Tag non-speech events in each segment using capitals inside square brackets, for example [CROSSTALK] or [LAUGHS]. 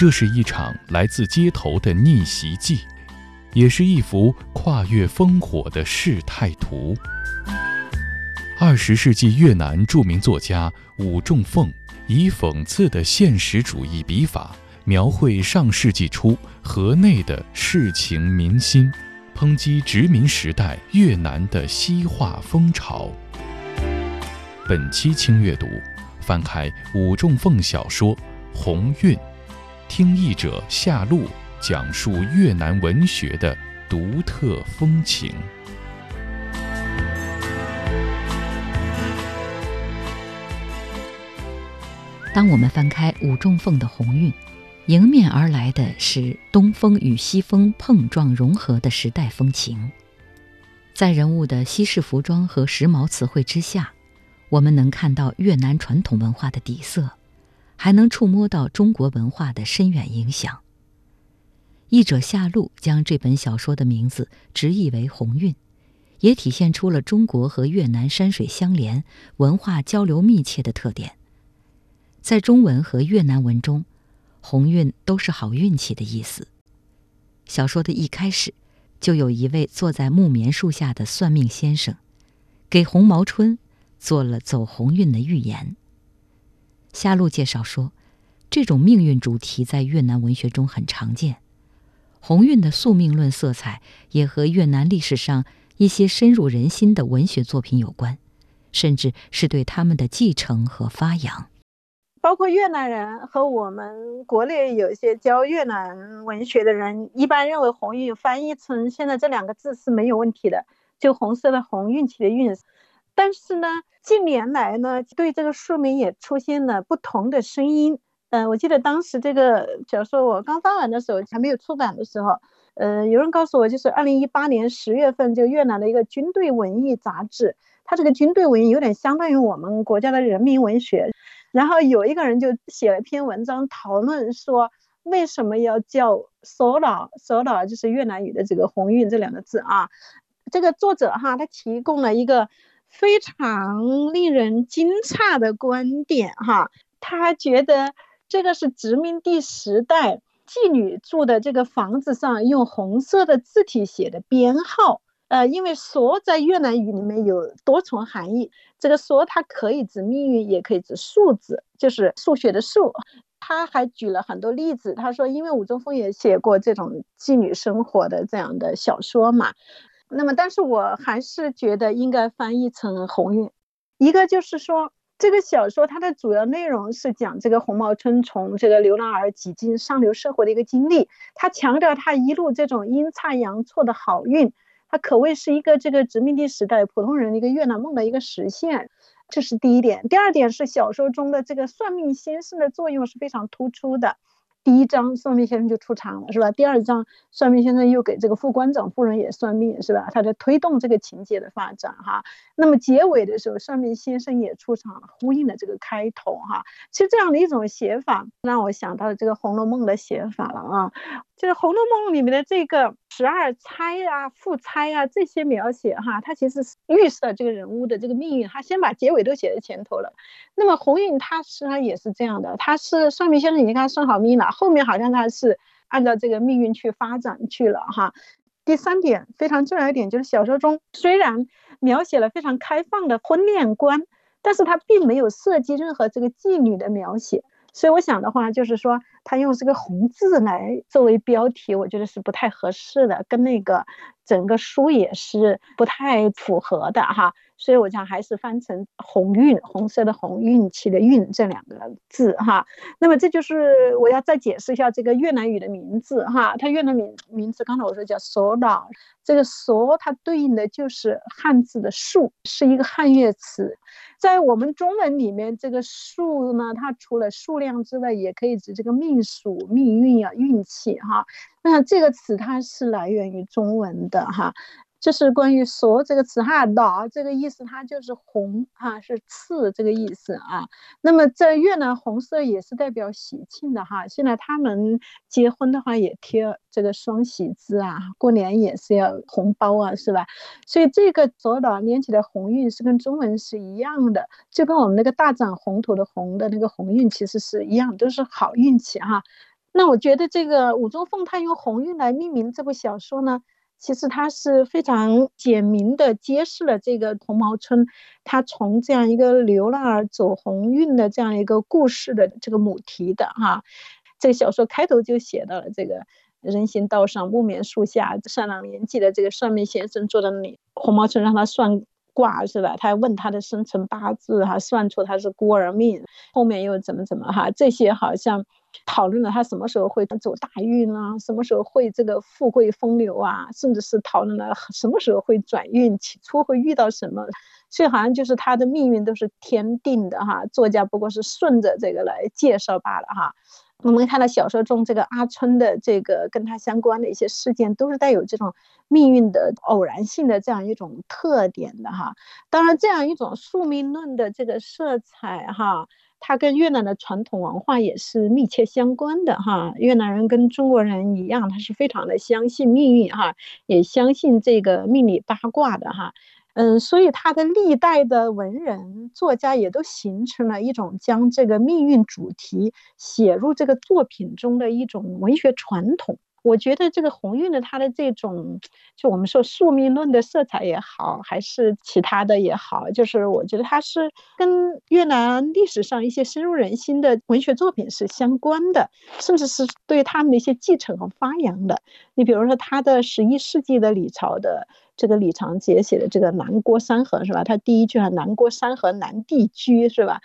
这是一场来自街头的逆袭记，也是一幅跨越烽火的世态图。二十世纪越南著名作家武仲凤以讽刺的现实主义笔法，描绘上世纪初河内的世情民心，抨击殖民时代越南的西化风潮。本期轻阅读，翻开武仲凤小说《鸿运》。听译者夏露讲述越南文学的独特风情。当我们翻开武仲凤的《鸿运》，迎面而来的是东风与西风碰撞融合的时代风情。在人物的西式服装和时髦词汇之下，我们能看到越南传统文化的底色。还能触摸到中国文化的深远影响。译者夏露将这本小说的名字直译为“鸿运”，也体现出了中国和越南山水相连、文化交流密切的特点。在中文和越南文中，“鸿运”都是好运气的意思。小说的一开始，就有一位坐在木棉树下的算命先生，给红毛春做了走鸿运的预言。夏露介绍说，这种命运主题在越南文学中很常见，鸿运的宿命论色彩也和越南历史上一些深入人心的文学作品有关，甚至是对他们的继承和发扬。包括越南人和我们国内有一些教越南文学的人，一般认为“鸿运”翻译成现在这两个字是没有问题的，就红色的“红”运气的“运”。但是呢，近年来呢，对这个书名也出现了不同的声音。嗯，我记得当时这个小说我刚发完的时候，还没有出版的时候，呃，有人告诉我，就是二零一八年十月份，就越南的一个军队文艺杂志，它这个军队文艺有点相当于我们国家的人民文学。然后有一个人就写了一篇文章，讨论说为什么要叫 “sola”，“sola” 就是越南语的这个“鸿运”这两个字啊。这个作者哈，他提供了一个。非常令人惊诧的观点哈，他觉得这个是殖民地时代妓女住的这个房子上用红色的字体写的编号，呃，因为“说”在越南语里面有多重含义，这个“说”它可以指命运，也可以指数字，就是数学的“数”。他还举了很多例子，他说，因为武宗峰也写过这种妓女生活的这样的小说嘛。那么，但是我还是觉得应该翻译成“鸿运”。一个就是说，这个小说它的主要内容是讲这个红毛村从这个流浪儿挤进上流社会的一个经历。他强调他一路这种阴差阳错的好运，他可谓是一个这个殖民地时代普通人的一个越南梦的一个实现。这是第一点。第二点是小说中的这个算命先生的作用是非常突出的。第一章算命先生就出场了，是吧？第二章算命先生又给这个副官长夫人也算命，是吧？他在推动这个情节的发展，哈。那么结尾的时候，算命先生也出场了，呼应了这个开头，哈。其实这样的一种写法，让我想到了这个《红楼梦》的写法了啊。就是《红楼梦》里面的这个十二钗啊、副钗啊这些描写哈，它其实是预设这个人物的这个命运，他先把结尾都写在前头了。那么鸿运他实际上也是这样的，他是算命先生已经给他算好命了，后面好像他是按照这个命运去发展去了哈。第三点非常重要一点就是小说中虽然描写了非常开放的婚恋观，但是他并没有涉及任何这个妓女的描写。所以我想的话，就是说他用这个红字来作为标题，我觉得是不太合适的，跟那个整个书也是不太符合的哈。所以我想还是翻成“鸿运”，红色的“红”，运气的“运”这两个字哈。那么这就是我要再解释一下这个越南语的名字哈。它越南名名字，刚才我说叫 “sola”，这个 “so” 它对应的就是汉字的“数”，是一个汉乐词。在我们中文里面，这个数呢，它除了数量之外，也可以指这个命数、命运啊、运气哈。那这个词它是来源于中文的哈。这是关于“说”这个词哈，“老”这个意思，它就是红哈，是刺这个意思啊。那么在越南，红色也是代表喜庆的哈。现在他们结婚的话也贴这个双喜字啊，过年也是要红包啊，是吧？所以这个“左脑连起来鸿运是跟中文是一样的，就跟我们那个大展宏图的“宏”的那个鸿运其实是一样，都是好运气哈。那我觉得这个武中凤他用鸿运来命名这部小说呢，其实他是非常简明的揭示了这个红毛村，他从这样一个流浪儿走鸿运的这样一个故事的这个母题的哈。这个小说开头就写到了这个人行道上木棉树下，上了年纪的这个算命先生坐在那里，红毛村让他算。卦是吧？他问他的生辰八字，哈，算出他是孤儿命，后面又怎么怎么哈？这些好像讨论了他什么时候会走大运啊，什么时候会这个富贵风流啊，甚至是讨论了什么时候会转运，起初会遇到什么，所以好像就是他的命运都是天定的哈。作家不过是顺着这个来介绍罢了哈。我们看到小说中这个阿春的这个跟他相关的一些事件，都是带有这种命运的偶然性的这样一种特点的哈。当然，这样一种宿命论的这个色彩哈，它跟越南的传统文化也是密切相关的哈。越南人跟中国人一样，他是非常的相信命运哈，也相信这个命理八卦的哈。嗯，所以他的历代的文人作家也都形成了一种将这个命运主题写入这个作品中的一种文学传统。我觉得这个鸿运的他的这种，就我们说宿命论的色彩也好，还是其他的也好，就是我觉得他是跟越南历史上一些深入人心的文学作品是相关的，甚至是对他们的一些继承和发扬的。你比如说他的十一世纪的李朝的。这个李长杰写的这个南郭山河是吧？他第一句啊，南郭山河南地居是吧？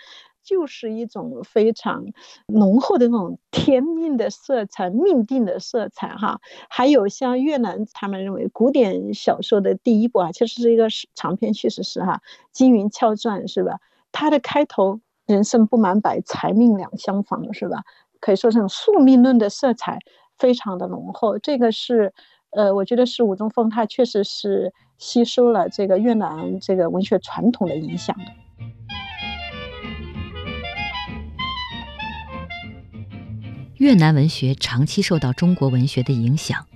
就是一种非常浓厚的那种天命的色彩、命定的色彩哈。还有像越南，他们认为古典小说的第一部啊，其实是一个长篇叙事诗哈，《金云翘传》是吧？它的开头“人生不满百，财命两相逢”是吧？可以说这种宿命论的色彩非常的浓厚，这个是。呃，我觉得是吴中凤，他确实是吸收了这个越南这个文学传统的影响的。越南文学长期受到中国文学的影响，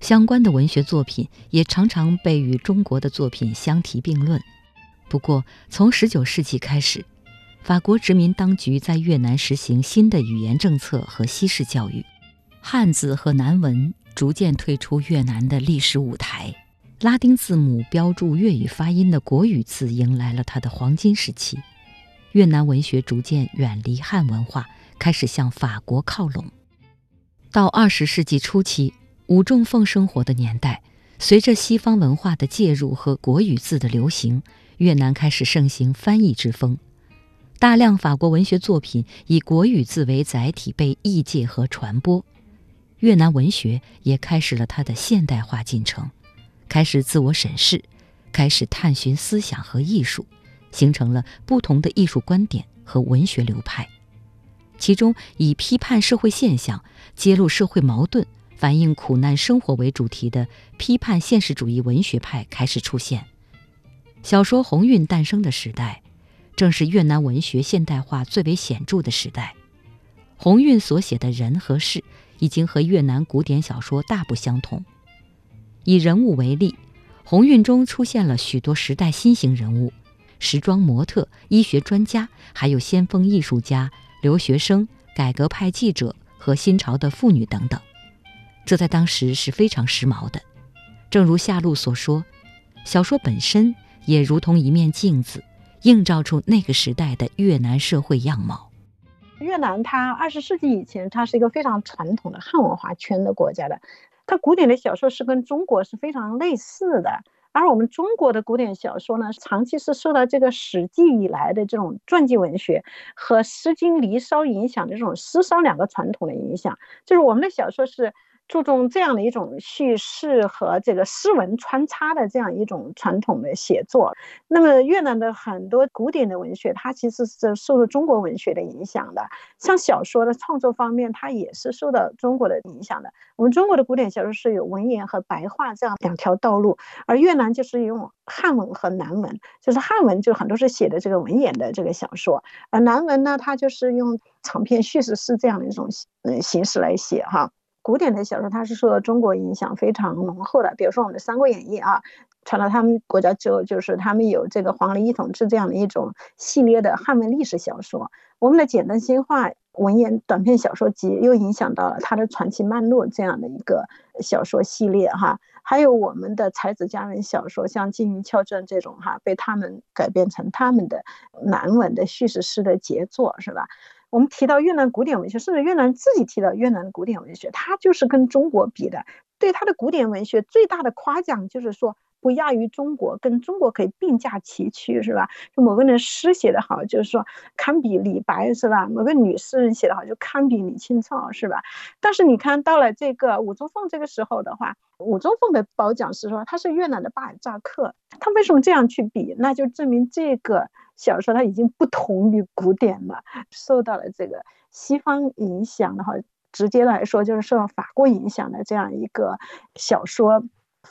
相关的文学作品也常常被与中国的作品相提并论。不过，从19世纪开始，法国殖民当局在越南实行新的语言政策和西式教育，汉字和南文。逐渐退出越南的历史舞台，拉丁字母标注粤语发音的国语字迎来了它的黄金时期。越南文学逐渐远离汉文化，开始向法国靠拢。到二十世纪初期，吴仲凤生活的年代，随着西方文化的介入和国语字的流行，越南开始盛行翻译之风，大量法国文学作品以国语字为载体被译介和传播。越南文学也开始了它的现代化进程，开始自我审视，开始探寻思想和艺术，形成了不同的艺术观点和文学流派。其中，以批判社会现象、揭露社会矛盾、反映苦难生活为主题的批判现实主义文学派开始出现。小说《鸿运》诞生的时代，正是越南文学现代化最为显著的时代。鸿运所写的人和事。已经和越南古典小说大不相同。以人物为例，《鸿运》中出现了许多时代新型人物，时装模特、医学专家，还有先锋艺术家、留学生、改革派记者和新潮的妇女等等。这在当时是非常时髦的。正如夏露所说，小说本身也如同一面镜子，映照出那个时代的越南社会样貌。越南它二十世纪以前，它是一个非常传统的汉文化圈的国家的，它古典的小说是跟中国是非常类似的，而我们中国的古典小说呢，长期是受到这个史记以来的这种传记文学和诗经离骚影响的这种诗骚两个传统的影响，就是我们的小说是。注重这样的一种叙事和这个诗文穿插的这样一种传统的写作。那么越南的很多古典的文学，它其实是受了中国文学的影响的。像小说的创作方面，它也是受到中国的影响的。我们中国的古典小说是有文言和白话这样两条道路，而越南就是用汉文和南文，就是汉文就很多是写的这个文言的这个小说，而南文呢，它就是用长篇叙事诗这样的一种嗯形式来写哈。古典的小说，它是受到中国影响非常浓厚的。比如说我们的《三国演义》啊，传到他们国家之后，就是他们有这个黄历一统制这样的一种系列的汉文历史小说。我们的简单新话文言短篇小说集，又影响到了他的传奇漫录这样的一个小说系列哈。还有我们的才子佳人小说，像《金鱼翘传》这种哈，被他们改编成他们的南文的叙事诗的杰作，是吧？我们提到越南古典文学，甚至越南自己提到越南的古典文学，它就是跟中国比的，对它的古典文学最大的夸奖就是说。不亚于中国，跟中国可以并驾齐驱，是吧？就某个人诗写得好，就是说堪比李白，是吧？某个女诗人写得好，就堪比李清照，是吧？但是你看到了这个武宗凤这个时候的话，武宗凤的褒奖是说他是越南的巴尔扎克，他为什么这样去比？那就证明这个小说它已经不同于古典了，受到了这个西方影响的话，直接来说就是受到法国影响的这样一个小说。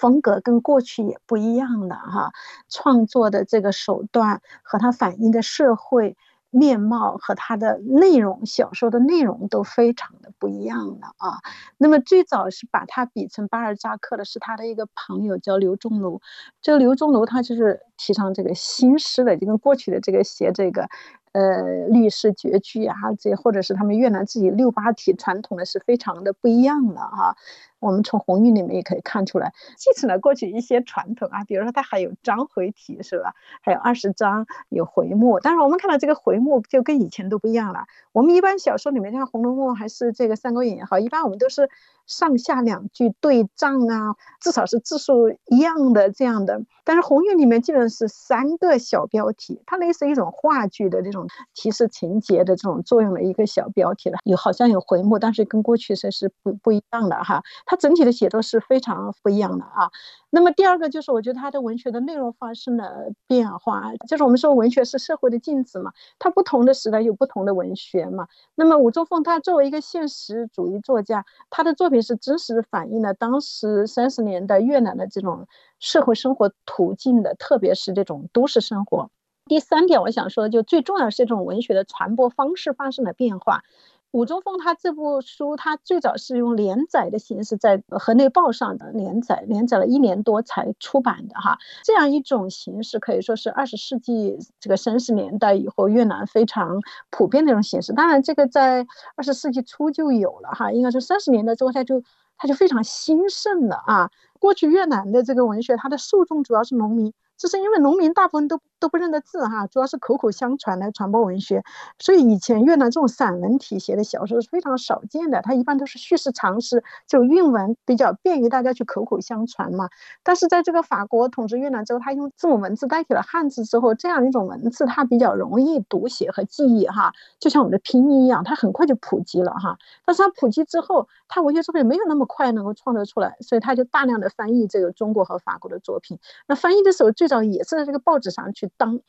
风格跟过去也不一样了哈，创作的这个手段和它反映的社会面貌和它的内容，小说的内容都非常的不一样了啊。那么最早是把它比成巴尔扎克的是他的一个朋友叫刘仲庐，这个刘仲庐他就是提倡这个新诗的，就跟过去的这个写这个。呃，律诗绝句啊，这或者是他们越南自己六八体传统的是非常的不一样的哈。我们从红玉里面也可以看出来，继承了过去一些传统啊，比如说它还有章回体是吧？还有二十章有回目，但是我们看到这个回目就跟以前都不一样了。我们一般小说里面像《红楼梦》还是这个《三国演义》好，一般我们都是。上下两句对仗啊，至少是字数一样的这样的。但是红玉里面基本是三个小标题，它类似一种话剧的这种提示情节的这种作用的一个小标题了。有好像有回目，但是跟过去是是不不一样的哈。它整体的写作是非常不一样的啊。那么第二个就是，我觉得它的文学的内容发生了变化，就是我们说文学是社会的镜子嘛，它不同的时代有不同的文学嘛。那么武宗凤他作为一个现实主义作家，他的作品是真实反映了当时三十年代越南的这种社会生活途径的，特别是这种都市生活。第三点，我想说就最重要的是这种文学的传播方式发生了变化。武中凤他这部书，他最早是用连载的形式在河内报上的连载，连载了一年多才出版的哈。这样一种形式可以说是二十世纪这个三十年代以后越南非常普遍的一种形式。当然，这个在二十世纪初就有了哈，应该说三十年代之后它就它就非常兴盛了啊。过去越南的这个文学，它的受众主要是农民。这是因为农民大部分都都不认得字哈，主要是口口相传来传播文学，所以以前越南这种散文体写的小说是非常少见的，它一般都是叙事长诗，就韵文比较便于大家去口口相传嘛。但是在这个法国统治越南之后，他用字母文字代替了汉字之后，这样一种文字它比较容易读写和记忆哈，就像我们的拼音一样，它很快就普及了哈。但是它普及之后，它文学作品没有那么快能够创作出来，所以他就大量的翻译这个中国和法国的作品。那翻译的时候最早也是在这个报纸上去当。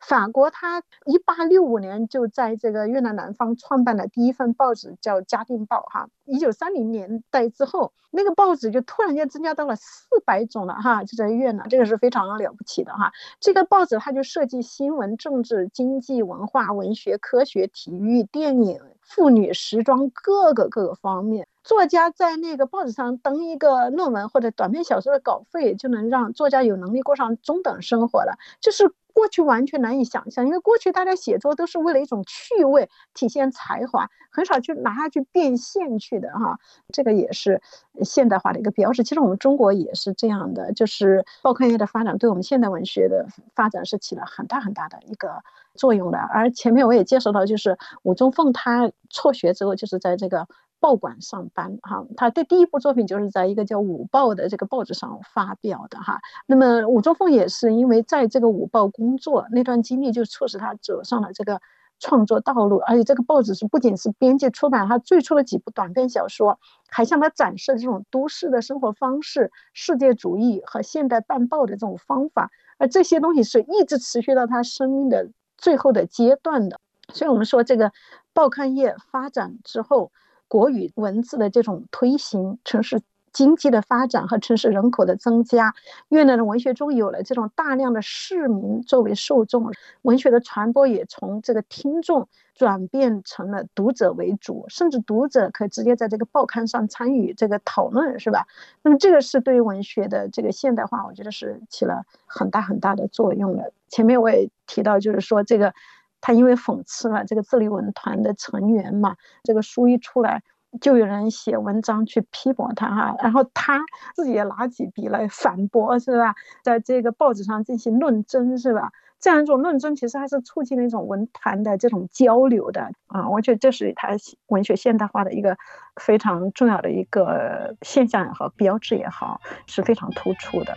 法国，他一八六五年就在这个越南南方创办了第一份报纸，叫《嘉定报》哈。一九三零年代之后，那个报纸就突然间增加到了四百种了哈，就在越南，这个是非常了不起的哈。这个报纸它就涉及新闻、政治、经济、文化、文学、科学、体育、电影、妇女、时装各个各个方面。作家在那个报纸上登一个论文或者短篇小说的稿费，就能让作家有能力过上中等生活了，就是。过去完全难以想象，因为过去大家写作都是为了一种趣味，体现才华，很少去拿它去变现去的哈。这个也是现代化的一个标志。其实我们中国也是这样的，就是报刊业的发展对我们现代文学的发展是起了很大很大的一个作用的。而前面我也介绍到，就是武宗凤他辍学之后，就是在这个。报馆上班哈，他的第一部作品就是在一个叫《午报》的这个报纸上发表的哈。那么武中凤也是因为在这个《午报》工作那段经历，就促使他走上了这个创作道路。而且这个报纸是不仅是编辑出版他最初的几部短篇小说，还向他展示这种都市的生活方式、世界主义和现代办报的这种方法。而这些东西是一直持续到他生命的最后的阶段的。所以我们说，这个报刊业发展之后。国语文字的这种推行，城市经济的发展和城市人口的增加，越南的文学中有了这种大量的市民作为受众，文学的传播也从这个听众转变成了读者为主，甚至读者可以直接在这个报刊上参与这个讨论，是吧？那么这个是对于文学的这个现代化，我觉得是起了很大很大的作用的。前面我也提到，就是说这个。他因为讽刺了这个自立文团的成员嘛，这个书一出来。就有人写文章去批驳他哈，然后他自己也拿起笔来反驳，是吧？在这个报纸上进行论争，是吧？这样一种论争其实还是促进了一种文坛的这种交流的啊，我觉得这是他文学现代化的一个非常重要的一个现象也好，标志也好，是非常突出的。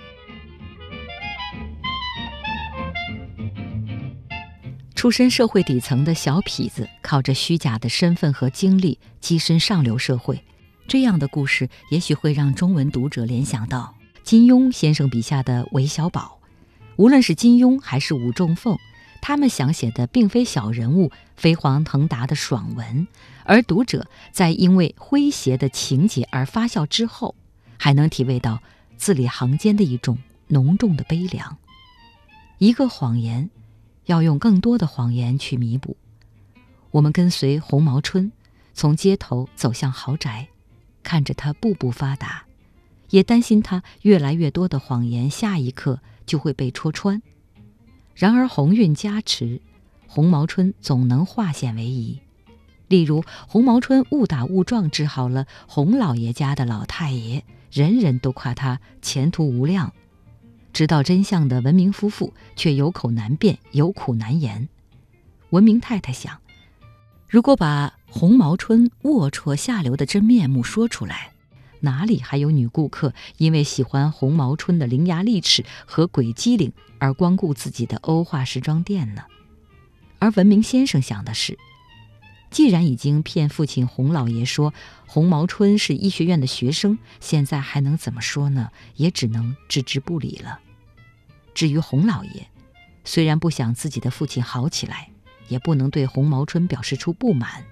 出身社会底层的小痞子，靠着虚假的身份和经历跻身上流社会，这样的故事也许会让中文读者联想到金庸先生笔下的韦小宝。无论是金庸还是武仲凤，他们想写的并非小人物飞黄腾达的爽文，而读者在因为诙谐的情节而发笑之后，还能体味到字里行间的一种浓重的悲凉。一个谎言。要用更多的谎言去弥补。我们跟随红毛春，从街头走向豪宅，看着他步步发达，也担心他越来越多的谎言下一刻就会被戳穿。然而鸿运加持，红毛春总能化险为夷。例如，红毛春误打误撞治好了洪老爷家的老太爷，人人都夸他前途无量。知道真相的文明夫妇却有口难辩，有苦难言。文明太太想，如果把红毛春龌龊下流的真面目说出来，哪里还有女顾客因为喜欢红毛春的伶牙俐齿和鬼机灵而光顾自己的欧化时装店呢？而文明先生想的是，既然已经骗父亲洪老爷说红毛春是医学院的学生，现在还能怎么说呢？也只能置之不理了。至于洪老爷，虽然不想自己的父亲好起来，也不能对洪毛春表示出不满。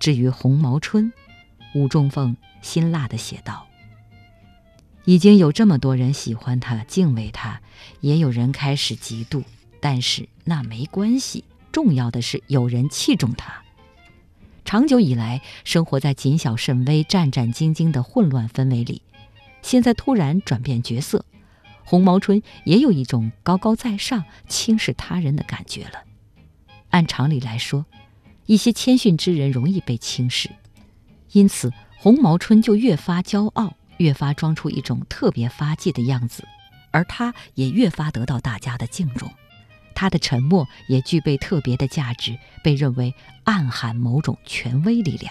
至于洪毛春，吴仲凤辛辣地写道：“已经有这么多人喜欢他、敬畏他，也有人开始嫉妒，但是那没关系，重要的是有人器重他。长久以来，生活在谨小慎微、战战兢兢的混乱氛围里，现在突然转变角色。”红毛春也有一种高高在上、轻视他人的感觉了。按常理来说，一些谦逊之人容易被轻视，因此红毛春就越发骄傲，越发装出一种特别发迹的样子，而他也越发得到大家的敬重。他的沉默也具备特别的价值，被认为暗含某种权威力量。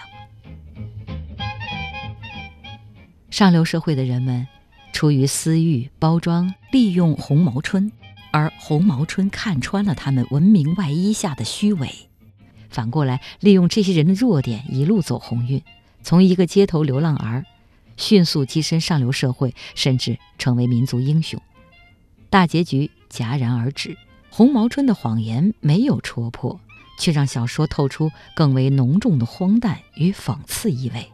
上流社会的人们。出于私欲，包装利用红毛春，而红毛春看穿了他们文明外衣下的虚伪，反过来利用这些人的弱点，一路走鸿运，从一个街头流浪儿，迅速跻身上流社会，甚至成为民族英雄。大结局戛然而止，红毛春的谎言没有戳破，却让小说透出更为浓重的荒诞与讽刺意味。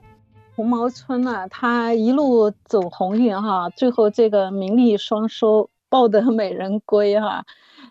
红毛春呢，他一路走鸿运哈，最后这个名利双收，抱得美人归哈。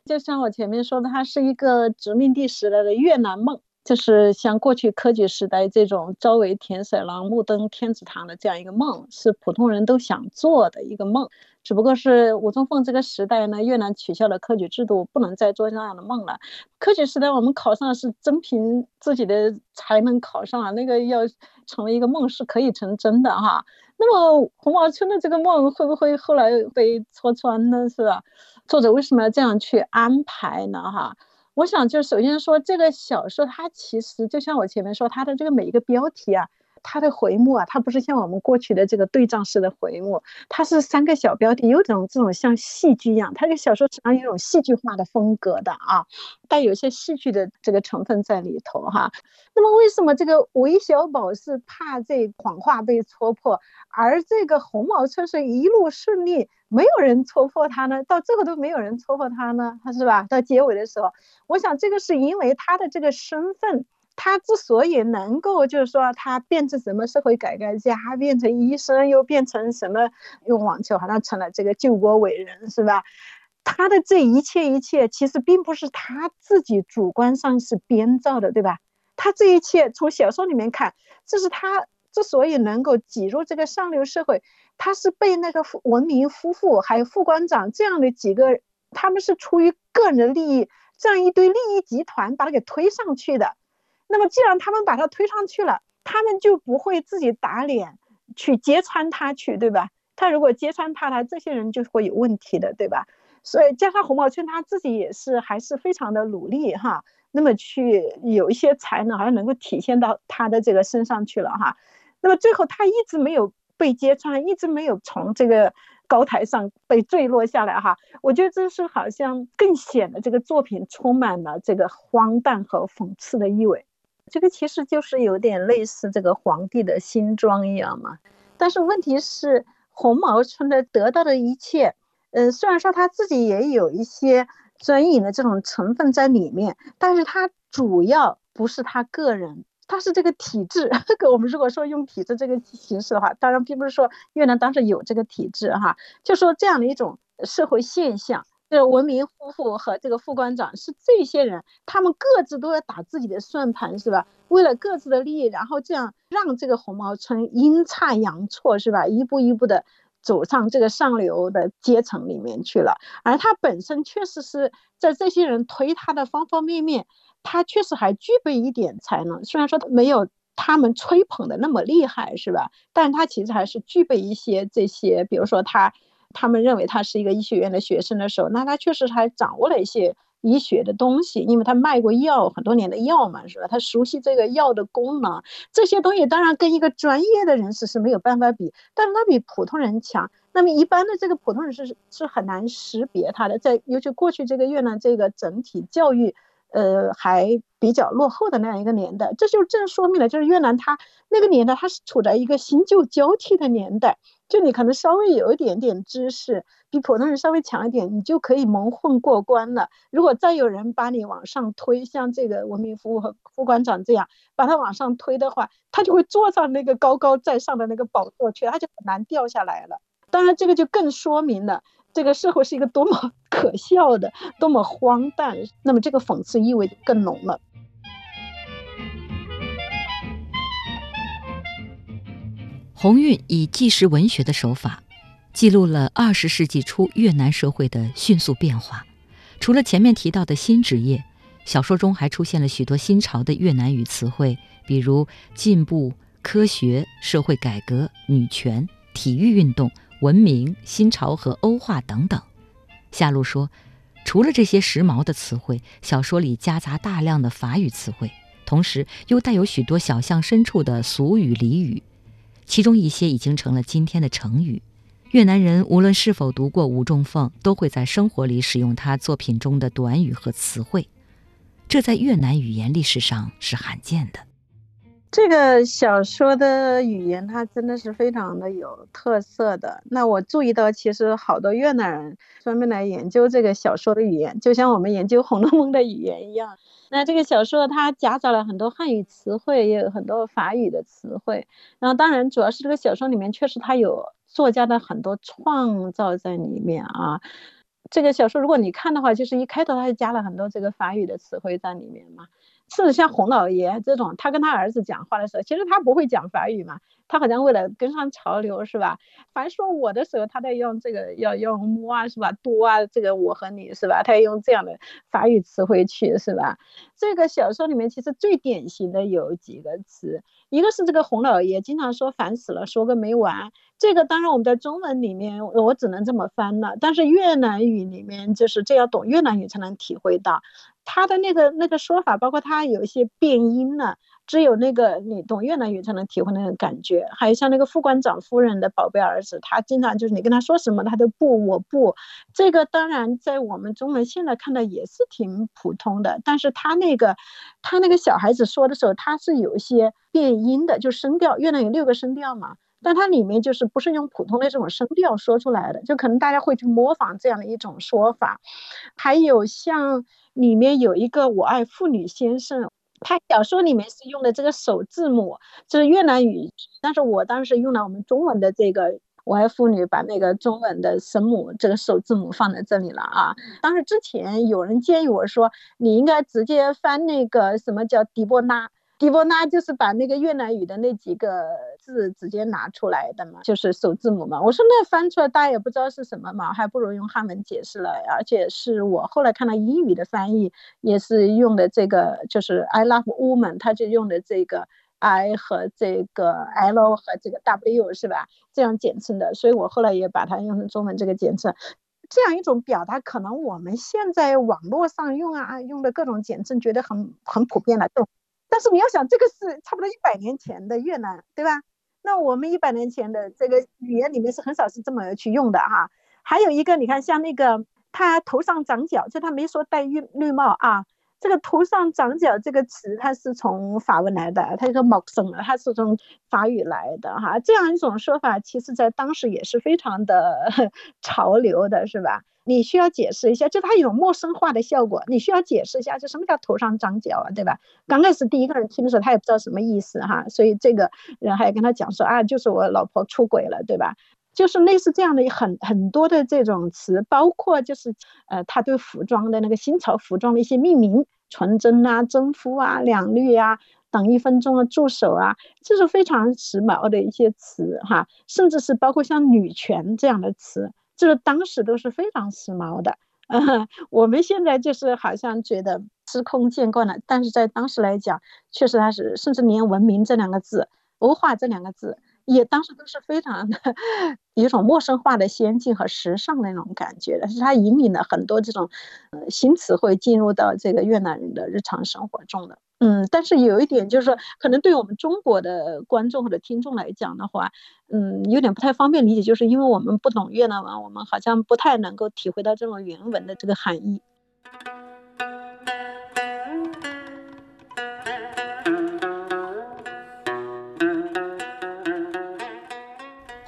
就像我前面说的，他是一个殖民地时代的越南梦，就是像过去科举时代这种朝为田舍郎，暮登天子堂的这样一个梦，是普通人都想做的一个梦。只不过是吴宗凤这个时代呢，越南取消了科举制度，不能再做这样的梦了。科举时代我们考上是真凭自己的才能考上啊，那个要成为一个梦是可以成真的哈。那么红毛村的这个梦会不会后来被戳穿呢？是吧？作者为什么要这样去安排呢？哈，我想就首先说这个小说它其实就像我前面说它的这个每一个标题啊。它的回目啊，它不是像我们过去的这个对仗式的回目，它是三个小标题，有种这种像戏剧一样，它这个小说实际上有种戏剧化的风格的啊，带有一些戏剧的这个成分在里头哈。那么为什么这个韦小宝是怕这谎话被戳破，而这个红毛村是一路顺利，没有人戳破他呢？到最后都没有人戳破他呢？他是吧？到结尾的时候，我想这个是因为他的这个身份。他之所以能够，就是说他变成什么社会改革家，变成医生，又变成什么用网球好像成了这个救国伟人，是吧？他的这一切一切，其实并不是他自己主观上是编造的，对吧？他这一切从小说里面看，这是他之所以能够挤入这个上流社会，他是被那个文明夫妇还有副馆长这样的几个他们是出于个人的利益，这样一堆利益集团把他给推上去的。那么既然他们把他推上去了，他们就不会自己打脸去揭穿他去，对吧？他如果揭穿他，他这些人就会有问题的，对吧？所以加上洪茂春他自己也是还是非常的努力哈，那么去有一些才能，好像能够体现到他的这个身上去了哈。那么最后他一直没有被揭穿，一直没有从这个高台上被坠落下来哈。我觉得这是好像更显得这个作品充满了这个荒诞和讽刺的意味。这个其实就是有点类似这个皇帝的新装一样嘛。但是问题是，红毛村的得到的一切，嗯，虽然说他自己也有一些专营的这种成分在里面，但是他主要不是他个人，他是这个体制。[LAUGHS] 我们如果说用体制这个形式的话，当然并不是说越南当时有这个体制哈，就说这样的一种社会现象。这个文明夫妇和这个副馆长是这些人，他们各自都要打自己的算盘，是吧？为了各自的利益，然后这样让这个红毛村阴差阳错，是吧？一步一步的走上这个上流的阶层里面去了。而他本身确实是在这些人推他的方方面面，他确实还具备一点才能，虽然说没有他们吹捧的那么厉害，是吧？但他其实还是具备一些这些，比如说他。他们认为他是一个医学院的学生的时候，那他确实还掌握了一些医学的东西，因为他卖过药很多年的药嘛，是吧？他熟悉这个药的功能，这些东西当然跟一个专业的人士是没有办法比，但是他比普通人强。那么一般的这个普通人是是很难识别他的，在尤其过去这个越南这个整体教育，呃，还比较落后的那样一个年代，这就正说明了，就是越南它那个年代它是处在一个新旧交替的年代。就你可能稍微有一点点知识，比普通人稍微强一点，你就可以蒙混过关了。如果再有人把你往上推，像这个文明服务和副馆长这样把他往上推的话，他就会坐上那个高高在上的那个宝座去，他就很难掉下来了。当然，这个就更说明了这个社会是一个多么 [LAUGHS] 可笑的、多么荒诞，那么这个讽刺意味就更浓了。鸿运以纪实文学的手法，记录了二十世纪初越南社会的迅速变化。除了前面提到的新职业，小说中还出现了许多新潮的越南语词汇，比如进步、科学、社会改革、女权、体育运动、文明、新潮和欧化等等。夏露说，除了这些时髦的词汇，小说里夹杂大量的法语词汇，同时又带有许多小巷深处的俗语俚语。其中一些已经成了今天的成语。越南人无论是否读过吴仲凤，都会在生活里使用他作品中的短语和词汇，这在越南语言历史上是罕见的。这个小说的语言，它真的是非常的有特色的。那我注意到，其实好多越南人专门来研究这个小说的语言，就像我们研究《红楼梦》的语言一样。那这个小说它夹杂了很多汉语词汇，也有很多法语的词汇。然后当然主要是这个小说里面确实它有作家的很多创造在里面啊。这个小说如果你看的话，就是一开头它就加了很多这个法语的词汇在里面嘛。甚至像洪老爷这种，他跟他儿子讲话的时候，其实他不会讲法语嘛，他好像为了跟上潮流是吧？凡说我的时候，他在用这个要用摸啊是吧？多啊，这个我和你是吧？他要用这样的法语词汇去是吧？这个小说里面其实最典型的有几个词，一个是这个洪老爷经常说烦死了，说个没完。这个当然我们在中文里面我只能这么翻了，但是越南语里面就是这要懂越南语才能体会到。他的那个那个说法，包括他有一些变音呢，只有那个你懂越南语才能体会那种感觉。还有像那个副馆长夫人的宝贝儿子，他经常就是你跟他说什么，他都不，我不。这个当然在我们中文现在看到也是挺普通的，但是他那个他那个小孩子说的时候，他是有一些变音的，就声调。越南有六个声调嘛，但它里面就是不是用普通的这种声调说出来的，就可能大家会去模仿这样的一种说法。还有像。里面有一个我爱妇女先生，他小说里面是用的这个首字母，就是越南语，但是我当时用了我们中文的这个我爱妇女，把那个中文的声母这个首字母放在这里了啊。当时之前有人建议我说，你应该直接翻那个什么叫迪波拉，迪波拉就是把那个越南语的那几个字直接拿出来的嘛，就是首字母嘛。我说那翻出来大家也不知道是什么嘛，还不如用汉文解释了。而且是我后来看到英语的翻译也是用的这个，就是 I love woman，他就用的这个 I 和这个 L 和这个 W 是吧？这样简称的，所以我后来也把它用成中文这个简称。这样一种表达，可能我们现在网络上用啊，用的各种简称，觉得很很普遍了。但是你要想，这个是差不多一百年前的越南，对吧？那我们一百年前的这个语言里面是很少是这么去用的哈。还有一个，你看像那个他头上长角，就他没说戴绿绿帽啊。这个头上长角这个词，它是从法文来的，它叫 m o x o n 它是从法语来的哈。这样一种说法，其实在当时也是非常的 [LAUGHS] 潮流的，是吧？你需要解释一下，就它有陌生化的效果，你需要解释一下，就什么叫头上长角啊，对吧？刚开始第一个人听的时候，他也不知道什么意思哈，所以这个人还跟他讲说啊，就是我老婆出轨了，对吧？就是类似这样的很很多的这种词，包括就是呃，他对服装的那个新潮服装的一些命名，纯真啊、征服啊、两绿啊、等一分钟的助手啊，这是非常时髦的一些词哈，甚至是包括像女权这样的词，这个当时都是非常时髦的。嗯，[LAUGHS] 我们现在就是好像觉得司空见惯了，但是在当时来讲，确实它是，甚至连文明这两个字、欧化这两个字。也当时都是非常的 [LAUGHS] 一种陌生化的先进和时尚的那种感觉的，是它引领了很多这种呃新词汇进入到这个越南人的日常生活中的。嗯，但是有一点就是说，可能对我们中国的观众或者听众来讲的话，嗯，有点不太方便理解，就是因为我们不懂越南文，我们好像不太能够体会到这种原文的这个含义。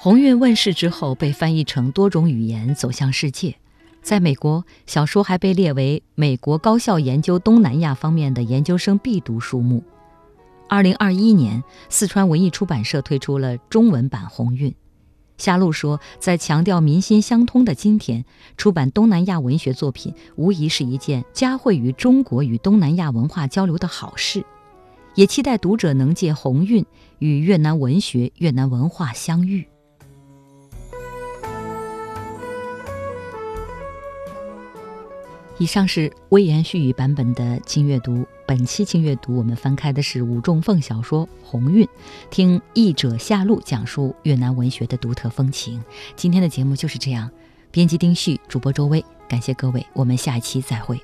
鸿运问世之后，被翻译成多种语言，走向世界。在美国，小说还被列为美国高校研究东南亚方面的研究生必读书目。二零二一年，四川文艺出版社推出了中文版《鸿运》。夏露说，在强调民心相通的今天，出版东南亚文学作品，无疑是一件嘉惠于中国与东南亚文化交流的好事。也期待读者能借《鸿运》与越南文学、越南文化相遇。以上是微言絮语版本的轻阅读。本期轻阅读，我们翻开的是武仲凤小说《鸿运》，听译者夏露讲述越南文学的独特风情。今天的节目就是这样，编辑丁旭，主播周薇，感谢各位，我们下一期再会。